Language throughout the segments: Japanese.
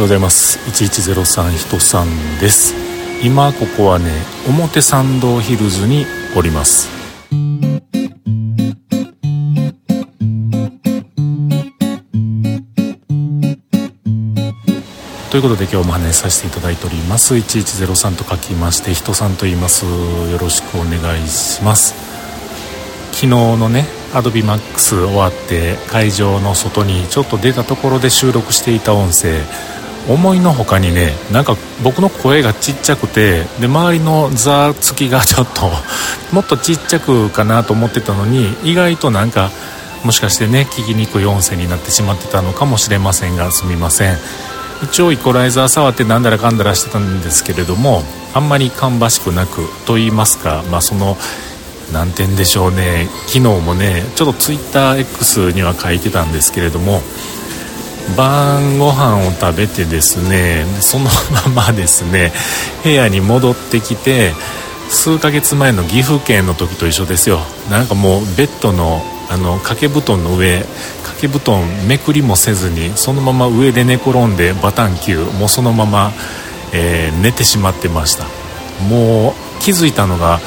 ようございます。1103人さんです。今ここはね表参道ヒルズにおります。ということで今日も話させていただいております。1103と書きまして人さんと言います。よろしくお願いします。昨日のねアドビマックス終わって会場の外にちょっと出たところで収録していた音声。思いのほかにねなんか僕の声がちっちゃくてで周りのざつきがちょっと もっとちっちゃくかなと思ってたのに意外となんかもしかしてね聞きにくい音声になってしまってたのかもしれませんがすみません。一応イコライザー触ってなんだらかんだらしてたんですけれどもあんまり芳しくなくと言いますかまあその何て言うんでしょうね昨日もねちょっと TwitterX には書いてたんですけれども晩ご飯を食べてですねそのままですね部屋に戻ってきて数ヶ月前の岐阜県の時と一緒ですよ。なんかもうベッドのあの掛け布団の上掛け布団めくりもせずにそのまま上で寝転んでバタン球もうそのまま、えー、寝てしまってました。もう気づいたのが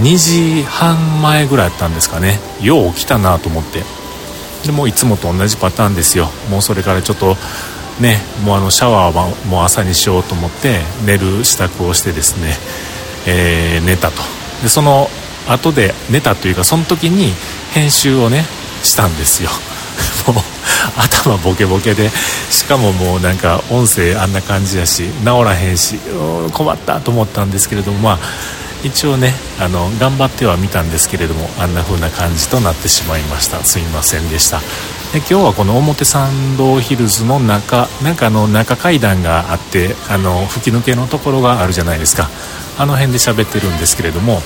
2時半前ぐらいやったんですかね。よう起きたなと思って。でもいつもと同じパターンですよ。もうそれからちょっとねもうあのシャワーはもう朝にしようと思って寝る支度をしてですね、えー、寝たと。でその後で寝たというかその時に編集をねしたんですよ。もう頭ボケボケで。しかももうなんか音声あんな感じやし治らへんし困ったと思ったんですけれどもまあ一応ねあの頑張ってはみたんですけれどもあんな風な感じとなってしまいました。すいませんでした。で今日はこの表参道ヒルズの中なんかあの中階段があってあの吹き抜けのところがあるじゃないですか。あの辺で喋ってるんですけれども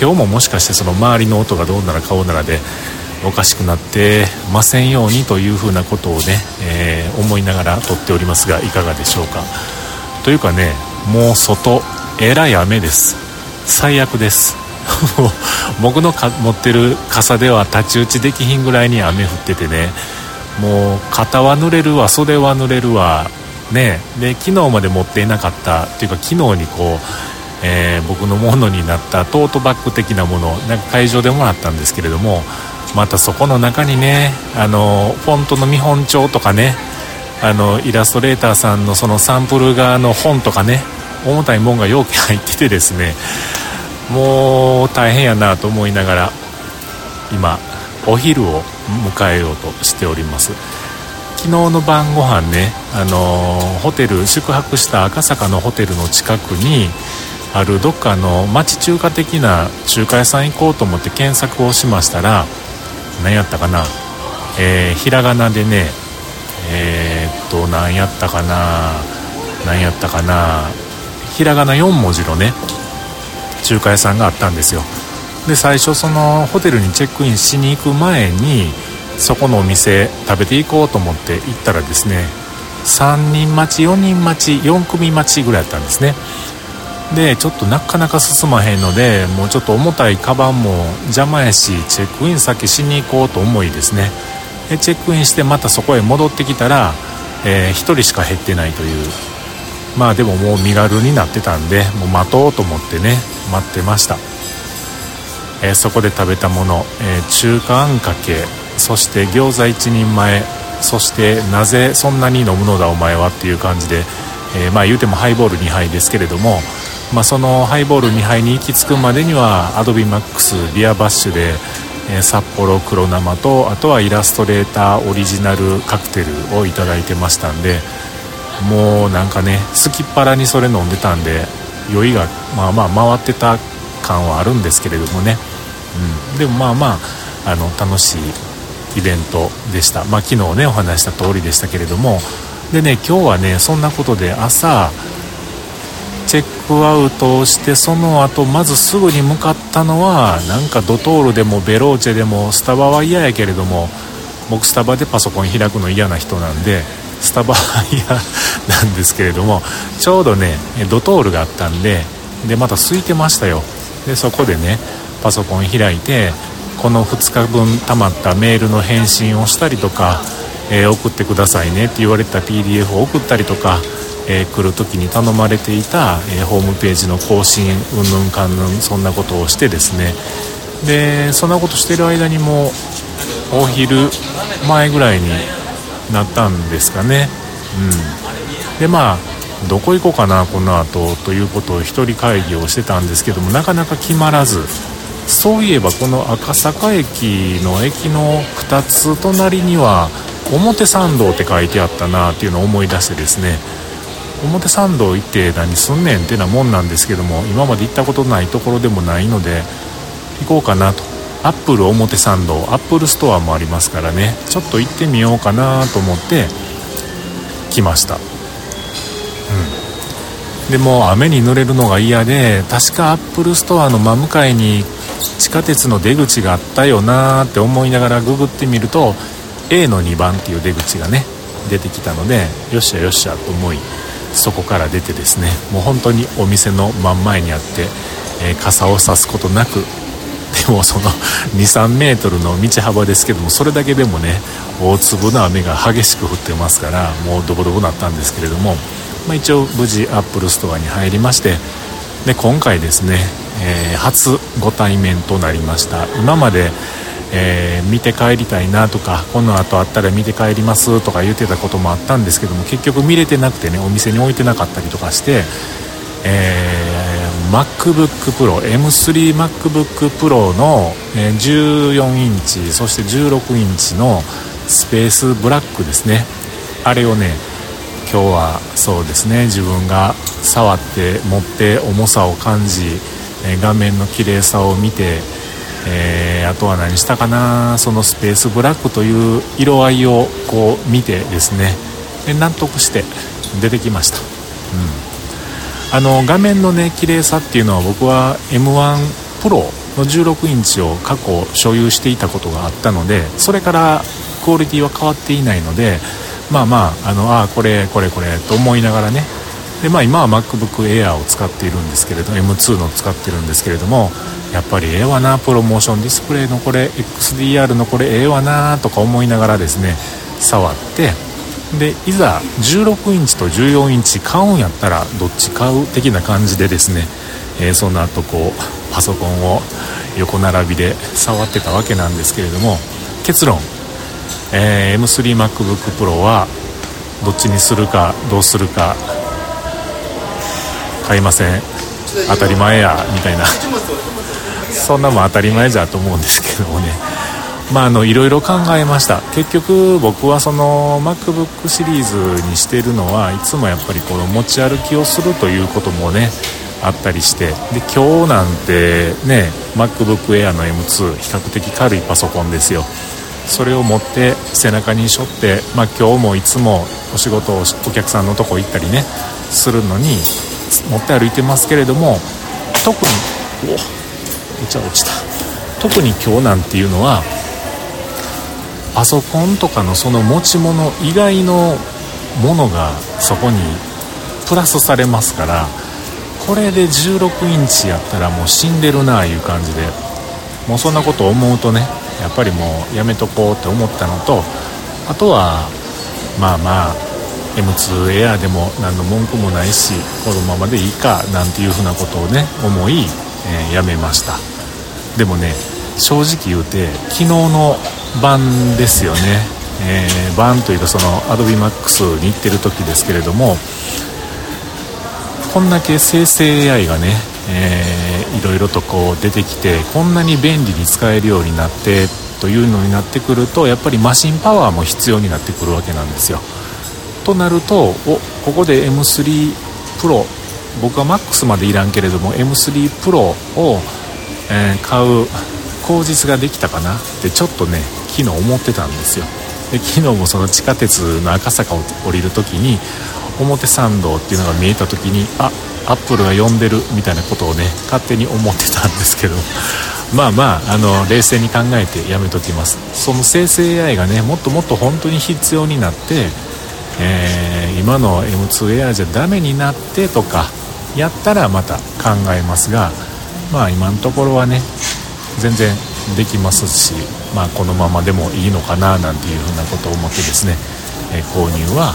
今日ももしかしてその周りの音がどうなら顔ならでおかしくなってませんようにというふうなことをね、えー、思いながら撮っておりますがいかがでしょうか。というかねもう外えらい雨です。最悪です。僕の持ってる傘では太刀打ちできひんぐらいに雨降っててね。もう肩は濡れるわ袖は濡れるわ。ね。で昨日まで持っていなかったっていうか昨日にこう、えー、僕のものになったトートバッグ的なものなんか会場でもらったんですけれどもまたそこの中にねあのフォントの見本帳とかねあのイラストレーターさんのそのサンプル側の本とかね重たいもんが容器入っててですねもう大変やなと思いながら今お昼を迎えようとしております。昨日の晩ご飯ねあのホテル宿泊した赤坂のホテルの近くにあるどっかの町中華的な中華屋さん行こうと思って検索をしましたら何やったかなえー、ひらがなでねえー、っと何やったかな何やったかなひらがな4文字のね中華屋さんがあったんですよ。で最初そのホテルにチェックインしに行く前にそこのお店食べていこうと思って行ったらですね3人待ち4人待ち4組待ちぐらいやったんですね。でちょっとなかなか進まへんのでもうちょっと重たいカバンも邪魔やしチェックイン先しに行こうと思いですね。でチェックインしてまたそこへ戻ってきたら、えー、1人しか減ってないというまあでももう身軽になってたんでもう待とうと思ってね待ってました、えー、そこで食べたもの、えー、中華あんかけそして餃子1人前そしてなぜそんなに飲むのだお前はっていう感じで、えー、まあ言うてもハイボール2杯ですけれども、まあ、そのハイボール2杯に行き着くまでにはアドビマックスビアバッシュで、えー、札幌黒生とあとはイラストレーターオリジナルカクテルを頂いてましたんでもうなんかねすきっ腹にそれ飲んでたんで酔いがまあまあ回ってた感はあるんですけれどもね、うん、でもまあまああの楽しいイベントでした、まあ、昨日ねお話した通りでしたけれども。でね今日はねそんなことで朝チェックアウトをしてその後まずすぐに向かったのはなんかドトールでもベローチェでもスタバは嫌やけれども僕スタバでパソコン開くの嫌な人なんでスタバ屋なんですけれどもちょうどねドトールがあったんででまた空いてましたよ。でそこでねパソコン開いてこの2日分たまったメールの返信をしたりとか、えー、送ってくださいねって言われた PDF を送ったりとか、えー、来る時に頼まれていた、えー、ホームページの更新うんぬんかんぬんそんなことをしてですね。でそんなことしてる間にもお昼前ぐらいになったんですかね。うん。でまあどこ行こうかなこの後ということを一人会議をしてたんですけどもなかなか決まらずそういえばこの赤坂駅の駅の2つ隣には表参道って書いてあったなっていうのを思い出してですね表参道行って何すんねんってなもんなんですけども今まで行ったことないところでもないので行こうかなと。アップル表参道アップルストアもありますからね。ちょっと行ってみようかなと思って来ました。うん。でも雨に濡れるのが嫌で確かアップルストアの真向かいに地下鉄の出口があったよなって思いながらググってみると A の2番っていう出口がね出てきたのでよっしゃよっしゃと思いそこから出てですねもう本当にお店の真ん前にあって、えー、傘を差すことなくでもその23メートルの道幅ですけどもそれだけでもね大粒の雨が激しく降ってますからもうドボドボなったんですけれども、まあ、一応無事アップルストアに入りましてで今回ですね、えー、初ご対面となりました。今までえー、見て帰りたいなとかこの後あったら見て帰りますとか言ってたこともあったんですけども結局見れてなくてねお店に置いてなかったりとかして、えー、MacBookPro M3MacBookPro の、14インチそして16インチのスペースブラックですね。あれをね今日はそうですね自分が触って持って重さを感じ画面の綺麗さを見てえー、あとは何したかなそのスペースブラックという色合いをこう見てですね。で納得して出てきました、うん、あの画面のね綺麗さっていうのは僕は M1 プロの16インチを過去所有していたことがあったのでそれからクオリティは変わっていないのでまあまああのあこれこれこれと思いながらね。でまあ今は MacBook Air を使っているんですけれど M2 の使ってるんですけれどもやっぱりええわなプロモーションディスプレイのこれ XDR のこれええわなとか思いながらですね触ってでいざ16インチと14インチ買うんやったらどっち買う的な感じでですね、えー、その後こうパソコンを横並びで触ってたわけなんですけれども結論、えー、M3MacBookPro はどっちにするかどうするか買いません。当たり前やみたいな。そんなもん当たり前じゃと思うんですけどもねまああのいろいろ考えました。結局僕はその MacBook シリーズにしてるのはいつもやっぱりこの持ち歩きをするということもねあったりして。で今日なんてね MacBook Air の M2 比較的軽いパソコンですよ。それを持って背中に背負って、まあ、今日もいつもお仕事をお客さんのとこ行ったりねするのに持って歩いてますけれども特におめっちゃ落ちた。特に今日なんていうのはパソコンとかのその持ち物以外のものがそこにプラスされますからこれで16インチやったらもう死んでるなあいう感じでもうそんなこと思うとねやっぱりもうやめとこうって思ったのとあとはまあまあ M2 エアでも何の文句もないしこのままでいいかなんていうふうなことをね思い、えー、やめました。でもね正直言うて昨日の晩ですよね、えー、晩というかその AdobeMax に行ってる時ですけれどもこんだけ生成 AI がね、えー、いろいろとこう出てきてこんなに便利に使えるようになってというのになってくるとやっぱりマシンパワーも必要になってくるわけなんですよ。となるとおここで M3 Pro 僕は MAX までいらんけれども M3 Pro をえー、買う口実ができたかなってちょっとね昨日思ってたんですよ。で昨日もその地下鉄の赤坂を降りる時に表参道っていうのが見えた時にあアップルが呼んでるみたいなことをね勝手に思ってたんですけど。まあまああの冷静に考えてやめときます。その生成 AI がねもっともっと本当に必要になって、えー、今の M2 エアじゃダメになってとかやったらまた考えますがまあ今のところはね全然できますし、まあ、このままでもいいのかななんていうふうなことを思ってですね、え購入は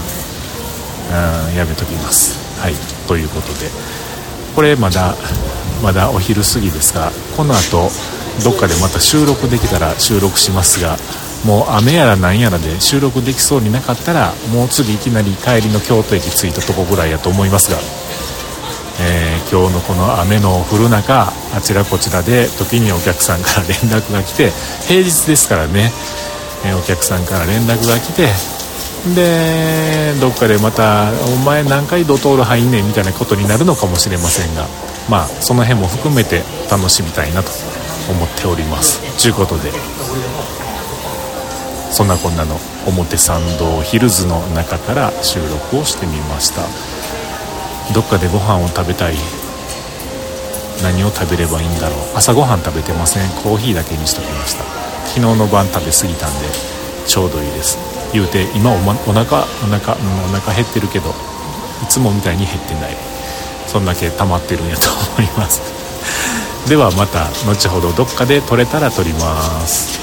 やめときます。はいということで。これまだまだお昼過ぎですがこの後どっかでまた収録できたら収録しますがもう雨やらなんやらで収録できそうになかったらもう次いきなり帰りの京都駅着いたとこぐらいやと思いますが、えー、今日のこの雨の降る中あちらこちらで時にお客さんから連絡が来て平日ですからね、えー、お客さんから連絡が来てでどっかでまた「お前何回ドトール入んねん」みたいなことになるのかもしれませんがまあその辺も含めて楽しみたいなと思っております。ちゅうことでそんなこんなの表参道ヒルズの中から収録をしてみました。どっかでご飯を食べたい。何を食べればいいんだろう。朝ごはん食べてません。コーヒーだけにしときました。昨日の晩食べ過ぎたんでちょうどいいです。言うて今お,、ま、お腹お腹、うん、お腹減ってるけどいつもみたいに減ってない。そんだけ溜まってるんやと思います。ではまた後ほどどっかで撮れたら撮ります。